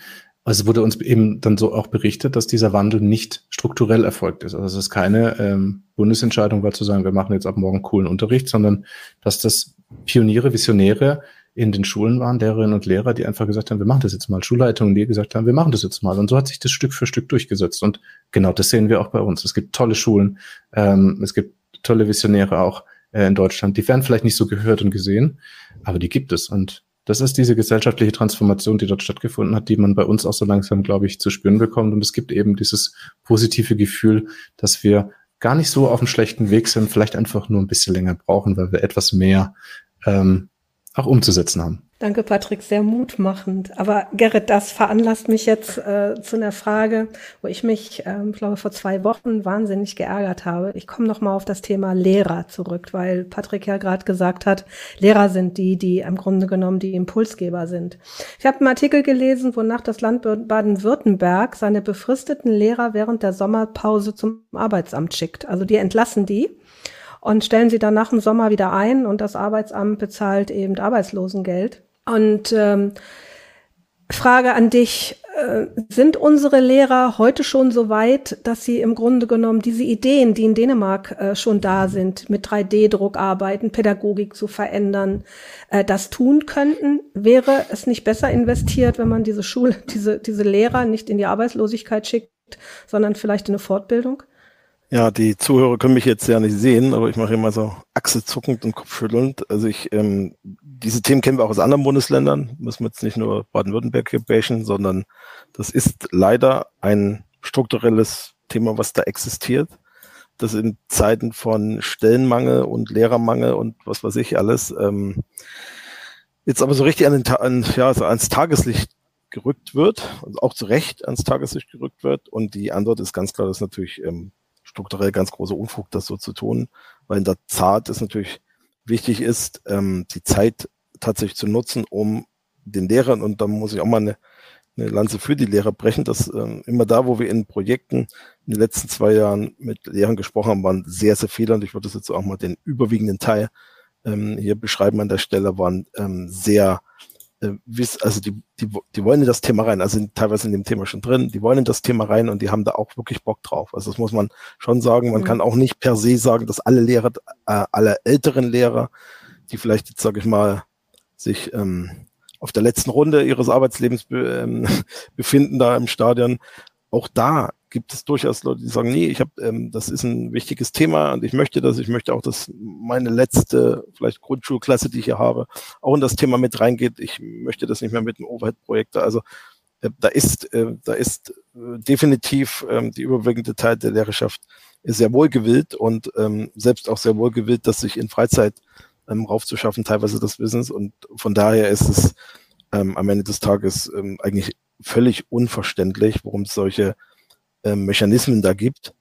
Also wurde uns eben dann so auch berichtet, dass dieser Wandel nicht strukturell erfolgt ist. Also es ist keine ähm, Bundesentscheidung war zu sagen, wir machen jetzt ab morgen coolen Unterricht, sondern dass das Pioniere, Visionäre in den Schulen waren, Lehrerinnen und Lehrer, die einfach gesagt haben, wir machen das jetzt mal. Schulleitungen, die gesagt haben, wir machen das jetzt mal. Und so hat sich das Stück für Stück durchgesetzt. Und genau das sehen wir auch bei uns. Es gibt tolle Schulen, ähm, es gibt tolle Visionäre auch äh, in Deutschland. Die werden vielleicht nicht so gehört und gesehen, aber die gibt es. Und das ist diese gesellschaftliche Transformation, die dort stattgefunden hat, die man bei uns auch so langsam, glaube ich, zu spüren bekommt. Und es gibt eben dieses positive Gefühl, dass wir gar nicht so auf einem schlechten Weg sind, vielleicht einfach nur ein bisschen länger brauchen, weil wir etwas mehr ähm, auch umzusetzen haben. Danke, Patrick, sehr mutmachend. Aber Gerrit, das veranlasst mich jetzt äh, zu einer Frage, wo ich mich, ähm, glaube vor zwei Wochen wahnsinnig geärgert habe. Ich komme noch mal auf das Thema Lehrer zurück, weil Patrick ja gerade gesagt hat, Lehrer sind die, die im Grunde genommen die Impulsgeber sind. Ich habe einen Artikel gelesen, wonach das Land Baden-Württemberg seine befristeten Lehrer während der Sommerpause zum Arbeitsamt schickt. Also die entlassen die und stellen sie dann nach dem Sommer wieder ein und das Arbeitsamt bezahlt eben Arbeitslosengeld. Und ähm, Frage an dich, äh, sind unsere Lehrer heute schon so weit, dass sie im Grunde genommen diese Ideen, die in Dänemark äh, schon da sind, mit 3D-Druck arbeiten, Pädagogik zu verändern, äh, das tun könnten? Wäre es nicht besser investiert, wenn man diese Schule, diese, diese Lehrer nicht in die Arbeitslosigkeit schickt, sondern vielleicht in eine Fortbildung? Ja, die Zuhörer können mich jetzt ja nicht sehen, aber ich mache immer so achselzuckend und kopfschüttelnd. Also ich, ähm, diese Themen kennen wir auch aus anderen Bundesländern. Müssen wir jetzt nicht nur Baden-Württemberg hier bashen, sondern das ist leider ein strukturelles Thema, was da existiert. Das in Zeiten von Stellenmangel und Lehrermangel und was weiß ich alles, ähm, jetzt aber so richtig an den, an, ja, so ans Tageslicht gerückt wird, also auch zu Recht ans Tageslicht gerückt wird. Und die Antwort ist ganz klar, dass natürlich ähm, strukturell ganz großer Unfug, das so zu tun, weil in der Tat es natürlich wichtig ist, ähm, die Zeit tatsächlich zu nutzen, um den Lehrern, und da muss ich auch mal eine, eine Lanze für die Lehrer brechen, dass ähm, immer da, wo wir in Projekten in den letzten zwei Jahren mit Lehrern gesprochen haben, waren sehr, sehr viele, und ich würde das jetzt auch mal den überwiegenden Teil ähm, hier beschreiben an der Stelle, waren ähm, sehr also die, die, die wollen in das Thema rein, also sind teilweise in dem Thema schon drin, die wollen in das Thema rein und die haben da auch wirklich Bock drauf. Also das muss man schon sagen. Man mhm. kann auch nicht per se sagen, dass alle Lehrer, äh, alle älteren Lehrer, die vielleicht jetzt, sage ich mal, sich ähm, auf der letzten Runde ihres Arbeitslebens be, ähm, befinden da im Stadion, auch da gibt es durchaus Leute, die sagen, nee, ich habe, ähm, das ist ein wichtiges Thema und ich möchte das, ich möchte auch, dass meine letzte, vielleicht Grundschulklasse, die ich hier habe, auch in das Thema mit reingeht. Ich möchte das nicht mehr mit einem Overhead-Projekt. Also äh, da ist, äh, da ist äh, definitiv ähm, die überwiegende Teil der Lehrerschaft sehr wohlgewillt und ähm, selbst auch sehr wohlgewillt, das sich in Freizeit ähm, raufzuschaffen, teilweise des Wissens. Und von daher ist es ähm, am Ende des Tages ähm, eigentlich völlig unverständlich, warum es solche ähm, Mechanismen da gibt.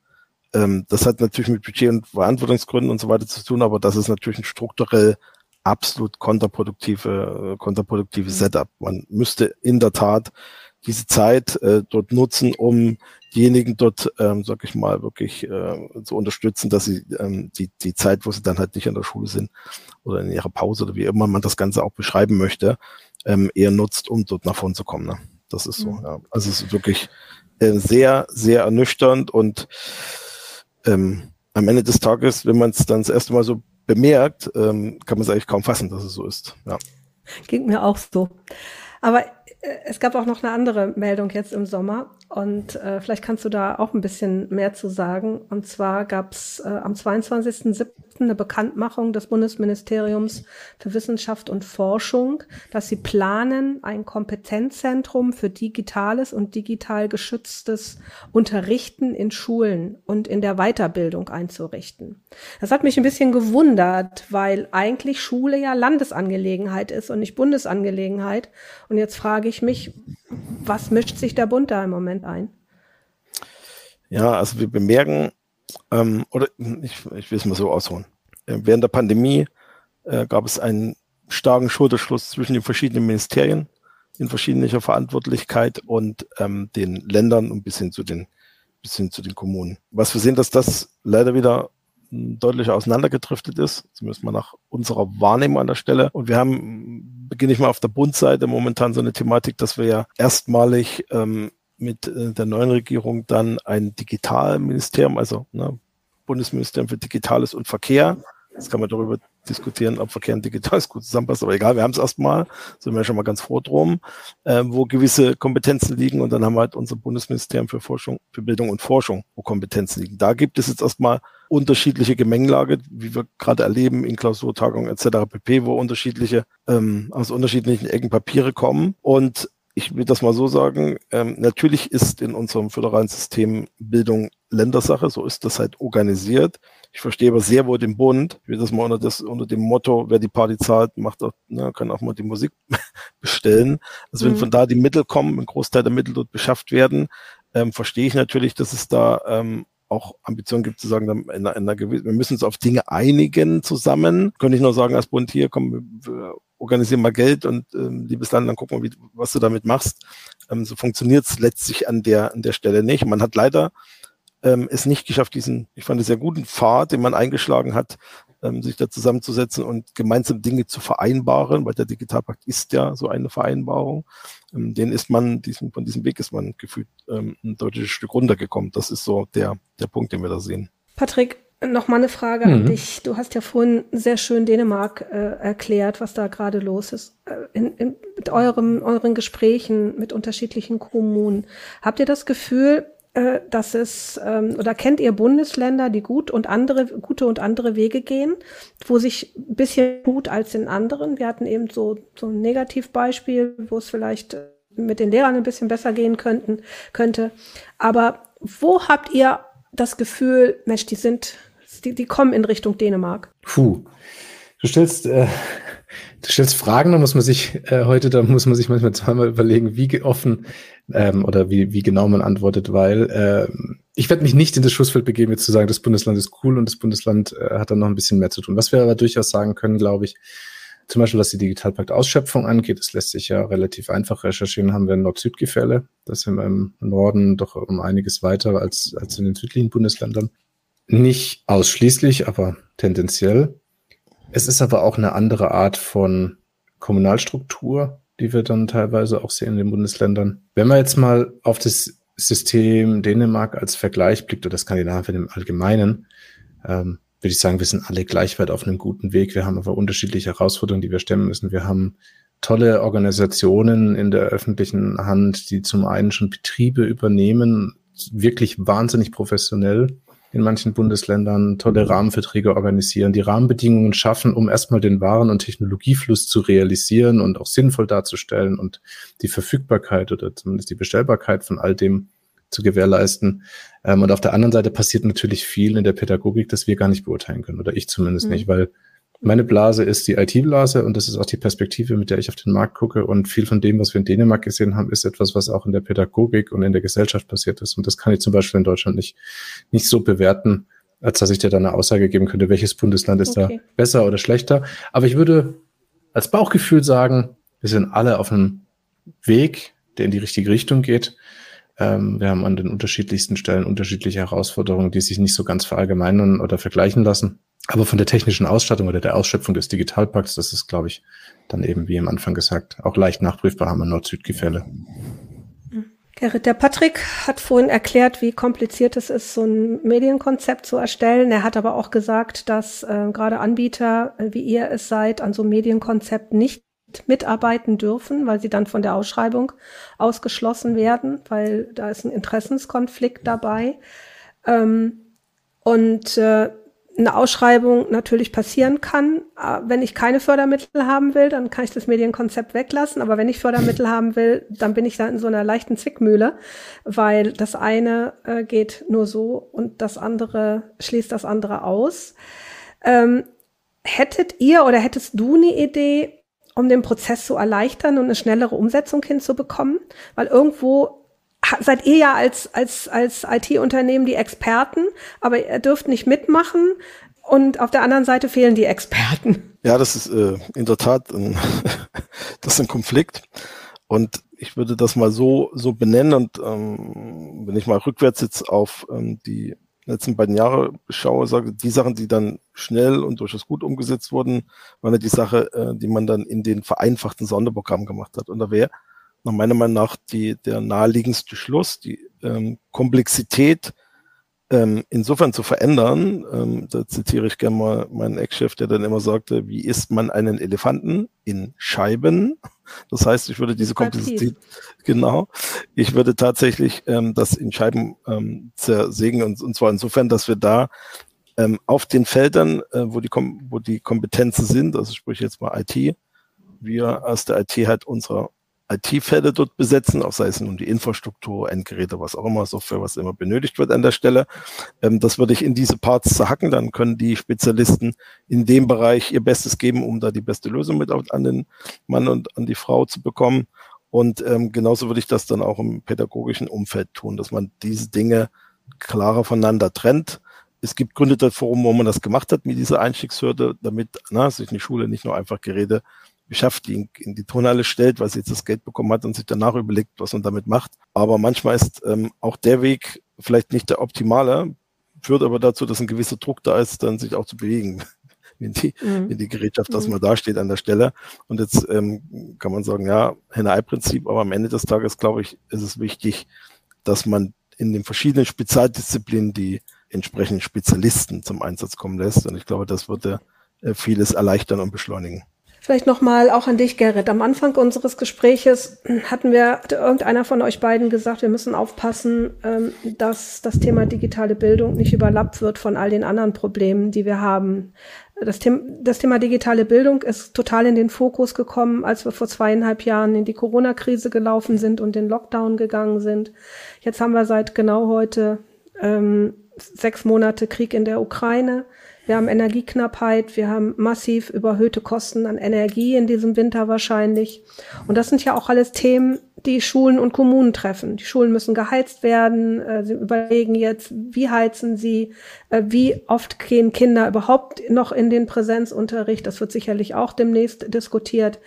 Ähm, das hat natürlich mit Budget- und Verantwortungsgründen und so weiter zu tun, aber das ist natürlich ein strukturell absolut kontraproduktive, äh, kontraproduktive mhm. Setup. Man müsste in der Tat diese Zeit äh, dort nutzen, um diejenigen dort, ähm, sag ich mal, wirklich äh, zu unterstützen, dass sie ähm, die, die Zeit, wo sie dann halt nicht an der Schule sind oder in ihrer Pause oder wie immer man das Ganze auch beschreiben möchte, ähm, eher nutzt, um dort nach vorne zu kommen. Ne? Das ist so, mhm. ja. Also es ist wirklich äh, sehr, sehr ernüchternd und ähm, am Ende des Tages, wenn man es dann das erste Mal so bemerkt, ähm, kann man es eigentlich kaum fassen, dass es so ist. Ja. Ging mir auch so. Aber äh, es gab auch noch eine andere Meldung jetzt im Sommer und äh, vielleicht kannst du da auch ein bisschen mehr zu sagen. Und zwar gab es äh, am 22.07. eine Bekanntmachung des Bundesministeriums für Wissenschaft und Forschung, dass sie planen, ein Kompetenzzentrum für digitales und digital geschütztes Unterrichten in Schulen und in der Weiterbildung einzurichten. Das hat mich ein bisschen gewundert, weil eigentlich Schule ja Landesangelegenheit ist und nicht Bundesangelegenheit. Und jetzt frage ich mich, was mischt sich der Bund da im Moment ein? Ja, also wir bemerken, ähm, oder ich, ich will es mal so ausholen. Äh, während der Pandemie äh, gab es einen starken Schulterschluss zwischen den verschiedenen Ministerien in verschiedener Verantwortlichkeit und ähm, den Ländern und bis hin zu den bis hin zu den Kommunen. Was wir sehen, dass das leider wieder deutlich auseinandergedriftet ist, zumindest mal nach unserer Wahrnehmung an der Stelle. Und wir haben, beginne ich mal auf der Bundseite, momentan so eine Thematik, dass wir ja erstmalig ähm, mit äh, der neuen Regierung dann ein Digitalministerium, also ne, Bundesministerium für Digitales und Verkehr, Jetzt kann man darüber diskutieren, ob Verkehr und Digitales gut zusammenpasst, aber egal, wir haben es erstmal, sind wir schon mal ganz froh drum, äh, wo gewisse Kompetenzen liegen und dann haben wir halt unser Bundesministerium für Forschung, für Bildung und Forschung, wo Kompetenzen liegen. Da gibt es jetzt erstmal unterschiedliche Gemengelage, wie wir gerade erleben in Klausurtagungen etc. pp, wo unterschiedliche, ähm, aus unterschiedlichen Ecken Papiere kommen und ich will das mal so sagen, ähm, natürlich ist in unserem föderalen System Bildung Ländersache, so ist das halt organisiert. Ich verstehe aber sehr wohl den Bund. Ich will das mal unter, das, unter dem Motto, wer die Party zahlt, macht auch, ne, kann auch mal die Musik bestellen. Also mhm. wenn von da die Mittel kommen, ein Großteil der Mittel dort beschafft werden, ähm, verstehe ich natürlich, dass es da ähm, auch Ambitionen gibt zu sagen, in einer, in einer wir müssen uns auf Dinge einigen zusammen. Könnte ich nur sagen als Bund hier, komm, wir organisieren mal Geld und ähm, liebes Land, dann gucken wir, wie, was du damit machst. Ähm, so funktioniert es letztlich an der, an der Stelle nicht. Man hat leider ähm, es nicht geschafft, diesen, ich fand, sehr guten Pfad, den man eingeschlagen hat, ähm, sich da zusammenzusetzen und gemeinsam Dinge zu vereinbaren, weil der Digitalpakt ist ja so eine Vereinbarung. Ähm, den ist man, diesen, von diesem Weg ist man gefühlt ähm, ein deutliches Stück runtergekommen. Das ist so der, der Punkt, den wir da sehen. Patrick, noch mal eine Frage mhm. an dich. Du hast ja vorhin sehr schön Dänemark äh, erklärt, was da gerade los ist. Äh, in, in, mit eurem, euren Gesprächen mit unterschiedlichen Kommunen. Habt ihr das Gefühl, äh, dass es ähm, oder kennt ihr Bundesländer, die gut und andere gute und andere Wege gehen, wo sich ein bisschen gut als in anderen. Wir hatten eben so so ein Negativbeispiel, wo es vielleicht äh, mit den Lehrern ein bisschen besser gehen könnten könnte. Aber wo habt ihr das Gefühl, Mensch, die sind, die, die kommen in Richtung Dänemark? Puh. Du stellst, äh, du stellst Fragen, da muss man sich äh, heute, da muss man sich manchmal zweimal überlegen, wie offen ähm, oder wie, wie genau man antwortet, weil äh, ich werde mich nicht in das Schussfeld begeben, jetzt zu sagen, das Bundesland ist cool und das Bundesland äh, hat dann noch ein bisschen mehr zu tun. Was wir aber durchaus sagen können, glaube ich, zum Beispiel, was die Digitalpakt-Ausschöpfung angeht, das lässt sich ja relativ einfach recherchieren, haben wir Nord-Süd-Gefälle. Das sind wir im Norden doch um einiges weiter als, als in den südlichen Bundesländern. Nicht ausschließlich, aber tendenziell. Es ist aber auch eine andere Art von Kommunalstruktur, die wir dann teilweise auch sehen in den Bundesländern. Wenn man jetzt mal auf das System Dänemark als Vergleich blickt oder Skandinavien im Allgemeinen, ähm, würde ich sagen, wir sind alle gleich weit auf einem guten Weg. Wir haben aber unterschiedliche Herausforderungen, die wir stemmen müssen. Wir haben tolle Organisationen in der öffentlichen Hand, die zum einen schon Betriebe übernehmen, wirklich wahnsinnig professionell in manchen Bundesländern tolle Rahmenverträge organisieren, die Rahmenbedingungen schaffen, um erstmal den Waren- und Technologiefluss zu realisieren und auch sinnvoll darzustellen und die Verfügbarkeit oder zumindest die Bestellbarkeit von all dem zu gewährleisten. Ähm, und auf der anderen Seite passiert natürlich viel in der Pädagogik, das wir gar nicht beurteilen können oder ich zumindest mhm. nicht, weil meine Blase ist die IT-Blase und das ist auch die Perspektive, mit der ich auf den Markt gucke. Und viel von dem, was wir in Dänemark gesehen haben, ist etwas, was auch in der Pädagogik und in der Gesellschaft passiert ist. Und das kann ich zum Beispiel in Deutschland nicht, nicht so bewerten, als dass ich dir da eine Aussage geben könnte, welches Bundesland ist okay. da besser oder schlechter. Aber ich würde als Bauchgefühl sagen, wir sind alle auf einem Weg, der in die richtige Richtung geht. Ähm, wir haben an den unterschiedlichsten Stellen unterschiedliche Herausforderungen, die sich nicht so ganz verallgemeinern oder vergleichen lassen. Aber von der technischen Ausstattung oder der Ausschöpfung des Digitalpakts, das ist, glaube ich, dann eben, wie am Anfang gesagt, auch leicht nachprüfbar haben wir Nord-Süd-Gefälle. Gerrit, der Patrick hat vorhin erklärt, wie kompliziert es ist, so ein Medienkonzept zu erstellen. Er hat aber auch gesagt, dass äh, gerade Anbieter, äh, wie ihr es seid, an so einem Medienkonzept nicht mitarbeiten dürfen, weil sie dann von der Ausschreibung ausgeschlossen werden, weil da ist ein Interessenskonflikt dabei. Ähm, und äh, eine Ausschreibung natürlich passieren kann. Äh, wenn ich keine Fördermittel haben will, dann kann ich das Medienkonzept weglassen. Aber wenn ich Fördermittel haben will, dann bin ich da in so einer leichten Zwickmühle, weil das eine äh, geht nur so und das andere schließt das andere aus. Ähm, hättet ihr oder hättest du eine Idee, um den Prozess zu erleichtern und eine schnellere Umsetzung hinzubekommen? Weil irgendwo seid ihr ja als, als, als IT-Unternehmen die Experten, aber ihr dürft nicht mitmachen. Und auf der anderen Seite fehlen die Experten. Ja, das ist äh, in der Tat ein, das ist ein Konflikt. Und ich würde das mal so, so benennen. Und ähm, wenn ich mal rückwärts jetzt auf ähm, die letzten beiden Jahre schaue, sage, die Sachen, die dann schnell und durchaus gut umgesetzt wurden, waren ja die Sache, äh, die man dann in den vereinfachten Sonderprogrammen gemacht hat. Und da wäre nach meiner Meinung nach die, der naheliegendste Schluss, die ähm, Komplexität ähm, insofern zu verändern, ähm, da zitiere ich gerne mal meinen Ex-Chef, der dann immer sagte, wie isst man einen Elefanten in Scheiben? Das heißt, ich würde diese Komplexität, genau, ich würde tatsächlich ähm, das in Scheiben ähm, zersägen und, und zwar insofern, dass wir da ähm, auf den Feldern, äh, wo, die, wo die Kompetenzen sind, also sprich jetzt mal IT, wir aus der IT halt unsere IT-Fälle dort besetzen, auch sei es nun die Infrastruktur, Endgeräte, was auch immer, Software, was immer benötigt wird an der Stelle. Ähm, das würde ich in diese Parts zerhacken, dann können die Spezialisten in dem Bereich ihr Bestes geben, um da die beste Lösung mit an den Mann und an die Frau zu bekommen. Und ähm, genauso würde ich das dann auch im pädagogischen Umfeld tun, dass man diese Dinge klarer voneinander trennt. Es gibt Gründe dafür, wo man das gemacht hat mit dieser Einstiegshürde, damit na, sich eine Schule nicht nur einfach Geräte beschafft, die in, in die Turnhalle stellt, weil sie jetzt das Geld bekommen hat und sich danach überlegt, was man damit macht. Aber manchmal ist ähm, auch der Weg vielleicht nicht der optimale, führt aber dazu, dass ein gewisser Druck da ist, dann sich auch zu bewegen, wenn die, mhm. wenn die Gerätschaft mhm. erstmal dasteht an der Stelle. Und jetzt ähm, kann man sagen, ja, Henne-Ei-Prinzip, aber am Ende des Tages, glaube ich, ist es wichtig, dass man in den verschiedenen Spezialdisziplinen die entsprechenden Spezialisten zum Einsatz kommen lässt. Und ich glaube, das würde äh, vieles erleichtern und beschleunigen. Vielleicht nochmal auch an dich, Gerrit. Am Anfang unseres Gespräches hatten wir, hatte irgendeiner von euch beiden gesagt, wir müssen aufpassen, ähm, dass das Thema digitale Bildung nicht überlappt wird von all den anderen Problemen, die wir haben. Das, Thema, das Thema digitale Bildung ist total in den Fokus gekommen, als wir vor zweieinhalb Jahren in die Corona-Krise gelaufen sind und den Lockdown gegangen sind. Jetzt haben wir seit genau heute ähm, sechs Monate Krieg in der Ukraine. Wir haben Energieknappheit, wir haben massiv überhöhte Kosten an Energie in diesem Winter wahrscheinlich. Und das sind ja auch alles Themen, die Schulen und Kommunen treffen. Die Schulen müssen geheizt werden. Äh, sie überlegen jetzt, wie heizen sie, äh, wie oft gehen Kinder überhaupt noch in den Präsenzunterricht. Das wird sicherlich auch demnächst diskutiert.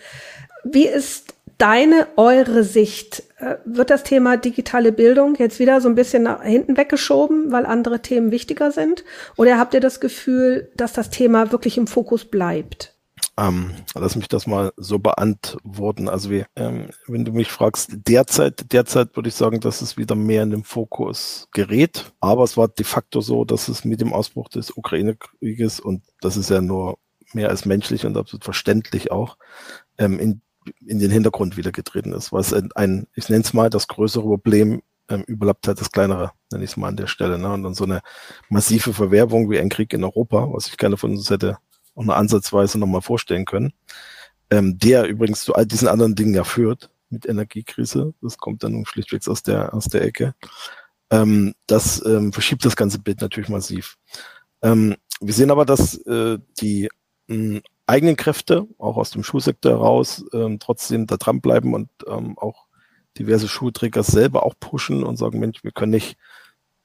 Wie ist deine, eure Sicht? Äh, wird das Thema digitale Bildung jetzt wieder so ein bisschen nach hinten weggeschoben, weil andere Themen wichtiger sind? Oder habt ihr das Gefühl, dass das Thema wirklich im Fokus bleibt? Ähm, lass mich das mal so beantworten. Also wie, ähm, wenn du mich fragst, derzeit, derzeit würde ich sagen, dass es wieder mehr in den Fokus gerät. Aber es war de facto so, dass es mit dem Ausbruch des Ukraine-Krieges und das ist ja nur mehr als menschlich und absolut verständlich auch, ähm, in in den Hintergrund wieder getreten ist, was ein, ich nenne es mal, das größere Problem ähm, überlappt halt das kleinere, nenne ich es mal an der Stelle. Ne? Und dann so eine massive Verwerbung wie ein Krieg in Europa, was ich gerne von uns hätte auch eine Ansatzweise nochmal vorstellen können, ähm, der übrigens zu all diesen anderen Dingen ja führt, mit Energiekrise, das kommt dann schlichtweg aus der, aus der Ecke. Ähm, das ähm, verschiebt das ganze Bild natürlich massiv. Ähm, wir sehen aber, dass äh, die mh, eigenen Kräfte, auch aus dem Schulsektor heraus, ähm, trotzdem da dranbleiben und ähm, auch diverse Schulträger selber auch pushen und sagen, Mensch, wir können nicht,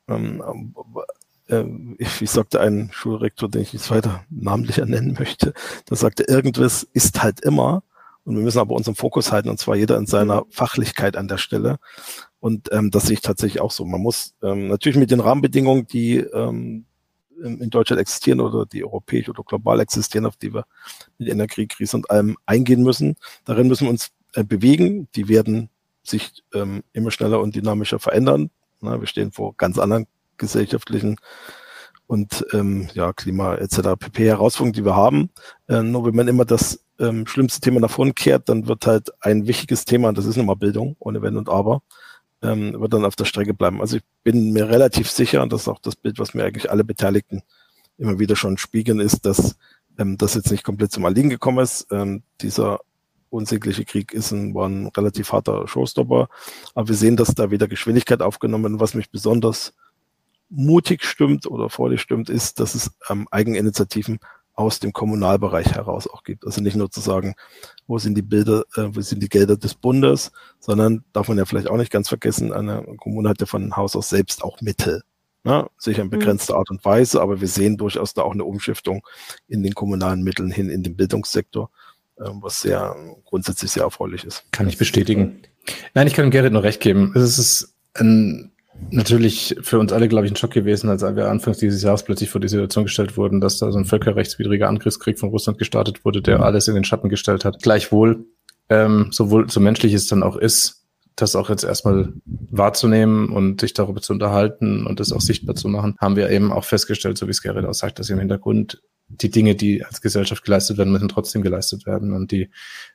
ähm, äh, ich sagte ein Schulrektor, den ich jetzt weiter namentlich nennen möchte, der sagte, irgendwas ist halt immer und wir müssen aber unseren Fokus halten und zwar jeder in seiner Fachlichkeit an der Stelle. Und ähm, das sehe ich tatsächlich auch so. Man muss ähm, natürlich mit den Rahmenbedingungen, die ähm, in Deutschland existieren oder die europäisch oder global existieren, auf die wir mit Energiekrise und allem eingehen müssen. Darin müssen wir uns äh, bewegen. Die werden sich ähm, immer schneller und dynamischer verändern. Na, wir stehen vor ganz anderen gesellschaftlichen und ähm, ja, Klima etc. pp. Herausforderungen, die wir haben. Äh, nur wenn man immer das ähm, schlimmste Thema nach vorne kehrt, dann wird halt ein wichtiges Thema, und das ist nun mal Bildung, ohne Wenn und Aber, ähm, wird dann auf der Strecke bleiben. Also ich bin mir relativ sicher, und das ist auch das Bild, was mir eigentlich alle Beteiligten immer wieder schon spiegeln, ist, dass ähm, das jetzt nicht komplett zum Erliegen gekommen ist. Ähm, dieser unsägliche Krieg ist ein, war ein relativ harter Showstopper, aber wir sehen, dass da wieder Geschwindigkeit aufgenommen, was mich besonders mutig stimmt oder freudig stimmt, ist, dass es ähm, Eigeninitiativen aus dem Kommunalbereich heraus auch gibt. Also nicht nur zu sagen, wo sind die Bilder, äh, wo sind die Gelder des Bundes, sondern darf man ja vielleicht auch nicht ganz vergessen, eine Kommune hat ja von Haus aus selbst auch Mittel. Ne? Sicher in mhm. begrenzter Art und Weise, aber wir sehen durchaus da auch eine Umschiftung in den kommunalen Mitteln hin in den Bildungssektor, äh, was sehr grundsätzlich sehr erfreulich ist. Kann ich bestätigen. Nein, ich kann Gerrit nur recht geben. Es ist ein natürlich für uns alle, glaube ich, ein Schock gewesen, als wir anfangs dieses Jahres plötzlich vor die Situation gestellt wurden, dass da so ein völkerrechtswidriger Angriffskrieg von Russland gestartet wurde, der alles in den Schatten gestellt hat. Gleichwohl, ähm, sowohl so menschlich es dann auch ist, das auch jetzt erstmal wahrzunehmen und sich darüber zu unterhalten und das auch sichtbar zu machen, haben wir eben auch festgestellt, so wie es Gerrit auch sagt, dass im Hintergrund die Dinge, die als Gesellschaft geleistet werden, müssen trotzdem geleistet werden. Und die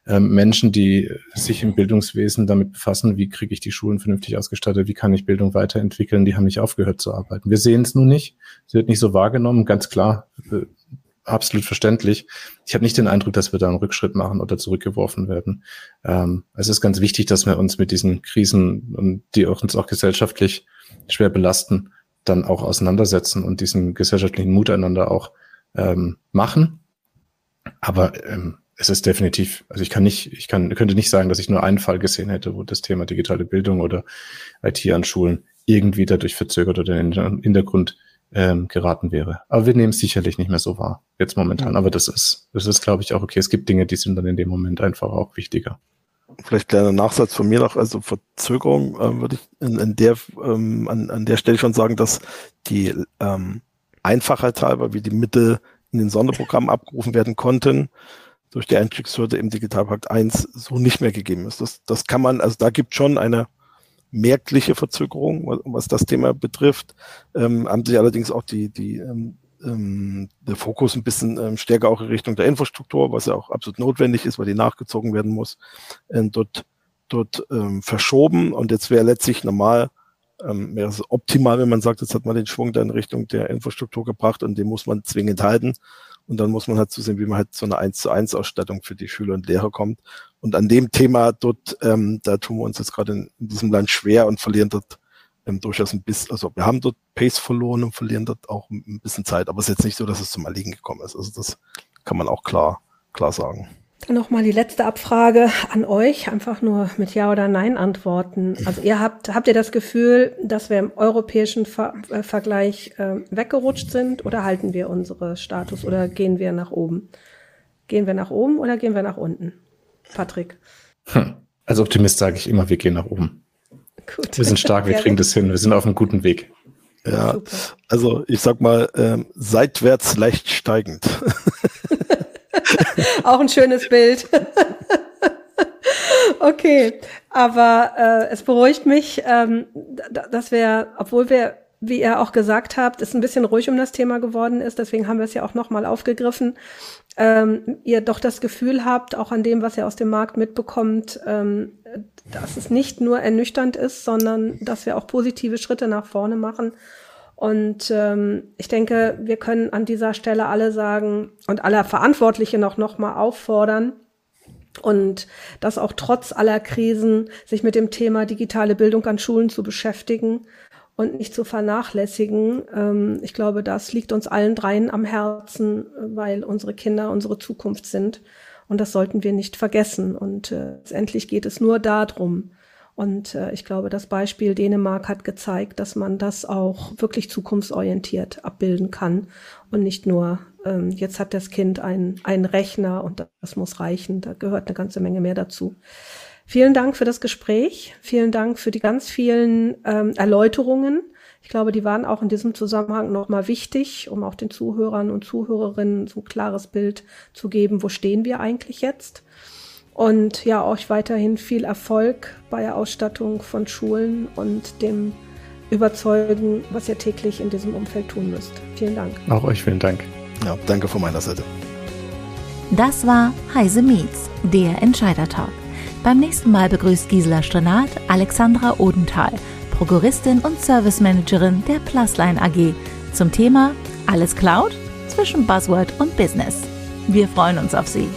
ähm, Menschen, die sich im Bildungswesen damit befassen, wie kriege ich die Schulen vernünftig ausgestattet, wie kann ich Bildung weiterentwickeln, die haben nicht aufgehört zu arbeiten. Wir sehen es nun nicht. Sie wird nicht so wahrgenommen, ganz klar. Äh, absolut verständlich. Ich habe nicht den Eindruck, dass wir da einen Rückschritt machen oder zurückgeworfen werden. Ähm, es ist ganz wichtig, dass wir uns mit diesen Krisen die uns auch gesellschaftlich schwer belasten, dann auch auseinandersetzen und diesen gesellschaftlichen Mut einander auch ähm, machen. Aber ähm, es ist definitiv, also ich kann nicht, ich kann, könnte nicht sagen, dass ich nur einen Fall gesehen hätte, wo das Thema digitale Bildung oder IT an Schulen irgendwie dadurch verzögert oder in den Hintergrund ähm, geraten wäre. Aber wir nehmen es sicherlich nicht mehr so wahr, jetzt momentan. Aber das ist, das ist, glaube ich, auch okay. Es gibt Dinge, die sind dann in dem Moment einfach auch wichtiger. Vielleicht kleiner Nachsatz von mir noch, also Verzögerung äh, würde ich in, in der, ähm, an, an der Stelle schon sagen, dass die ähm, Einfachheit halber, wie die Mittel in den Sonderprogrammen abgerufen werden konnten, durch die Einstiegshürde im Digitalpakt 1 so nicht mehr gegeben ist. Das, das kann man, also da gibt schon eine merkliche Verzögerung, was das Thema betrifft. Ähm, haben sich allerdings auch die, die ähm, ähm, der Fokus ein bisschen ähm, stärker auch in Richtung der Infrastruktur, was ja auch absolut notwendig ist, weil die nachgezogen werden muss, äh, dort, dort ähm, verschoben. Und jetzt wäre letztlich normal ähm, wäre es optimal, wenn man sagt, jetzt hat man den Schwung da in Richtung der Infrastruktur gebracht und den muss man zwingend halten. Und dann muss man halt zusehen, wie man halt zu einer 1 zu 1 Ausstattung für die Schüler und Lehrer kommt. Und an dem Thema dort, ähm, da tun wir uns jetzt gerade in, in diesem Land schwer und verlieren dort ähm, durchaus ein bisschen, also wir haben dort Pace verloren und verlieren dort auch ein bisschen Zeit. Aber es ist jetzt nicht so, dass es zum Erliegen gekommen ist. Also das kann man auch klar, klar sagen. Nochmal die letzte Abfrage an euch, einfach nur mit Ja oder Nein antworten. Also ihr habt, habt ihr das Gefühl, dass wir im europäischen Ver äh, Vergleich äh, weggerutscht sind oder halten wir unsere Status oder gehen wir nach oben? Gehen wir nach oben oder gehen wir nach unten? Patrick. Hm. Als Optimist sage ich immer, wir gehen nach oben. Gut. Wir sind stark, wir kriegen das hin, wir sind auf einem guten Weg. Ja, Super. also ich sag mal, ähm, seitwärts leicht steigend. Auch ein schönes Bild. okay, aber äh, es beruhigt mich, ähm, dass wir, obwohl wir, wie ihr auch gesagt habt, es ein bisschen ruhig um das Thema geworden ist, deswegen haben wir es ja auch nochmal aufgegriffen, ähm, ihr doch das Gefühl habt, auch an dem, was ihr aus dem Markt mitbekommt, ähm, dass es nicht nur ernüchternd ist, sondern dass wir auch positive Schritte nach vorne machen und ähm, ich denke, wir können an dieser Stelle alle sagen und alle Verantwortlichen auch nochmal auffordern, und das auch trotz aller Krisen sich mit dem Thema digitale Bildung an Schulen zu beschäftigen und nicht zu vernachlässigen. Ähm, ich glaube, das liegt uns allen dreien am Herzen, weil unsere Kinder unsere Zukunft sind. Und das sollten wir nicht vergessen. Und äh, letztendlich geht es nur darum, und äh, ich glaube, das Beispiel Dänemark hat gezeigt, dass man das auch wirklich zukunftsorientiert abbilden kann und nicht nur, ähm, jetzt hat das Kind einen, einen Rechner und das muss reichen. Da gehört eine ganze Menge mehr dazu. Vielen Dank für das Gespräch. Vielen Dank für die ganz vielen ähm, Erläuterungen. Ich glaube, die waren auch in diesem Zusammenhang nochmal wichtig, um auch den Zuhörern und Zuhörerinnen so ein klares Bild zu geben, wo stehen wir eigentlich jetzt. Und ja, euch weiterhin viel Erfolg bei der Ausstattung von Schulen und dem Überzeugen, was ihr täglich in diesem Umfeld tun müsst. Vielen Dank. Auch euch vielen Dank. Ja, danke von meiner Seite. Das war Heise Meets, der Entscheider-Talk. Beim nächsten Mal begrüßt Gisela Strenat Alexandra Odenthal, Prokuristin und Service Managerin der Plusline AG, zum Thema Alles Cloud zwischen Buzzword und Business. Wir freuen uns auf Sie.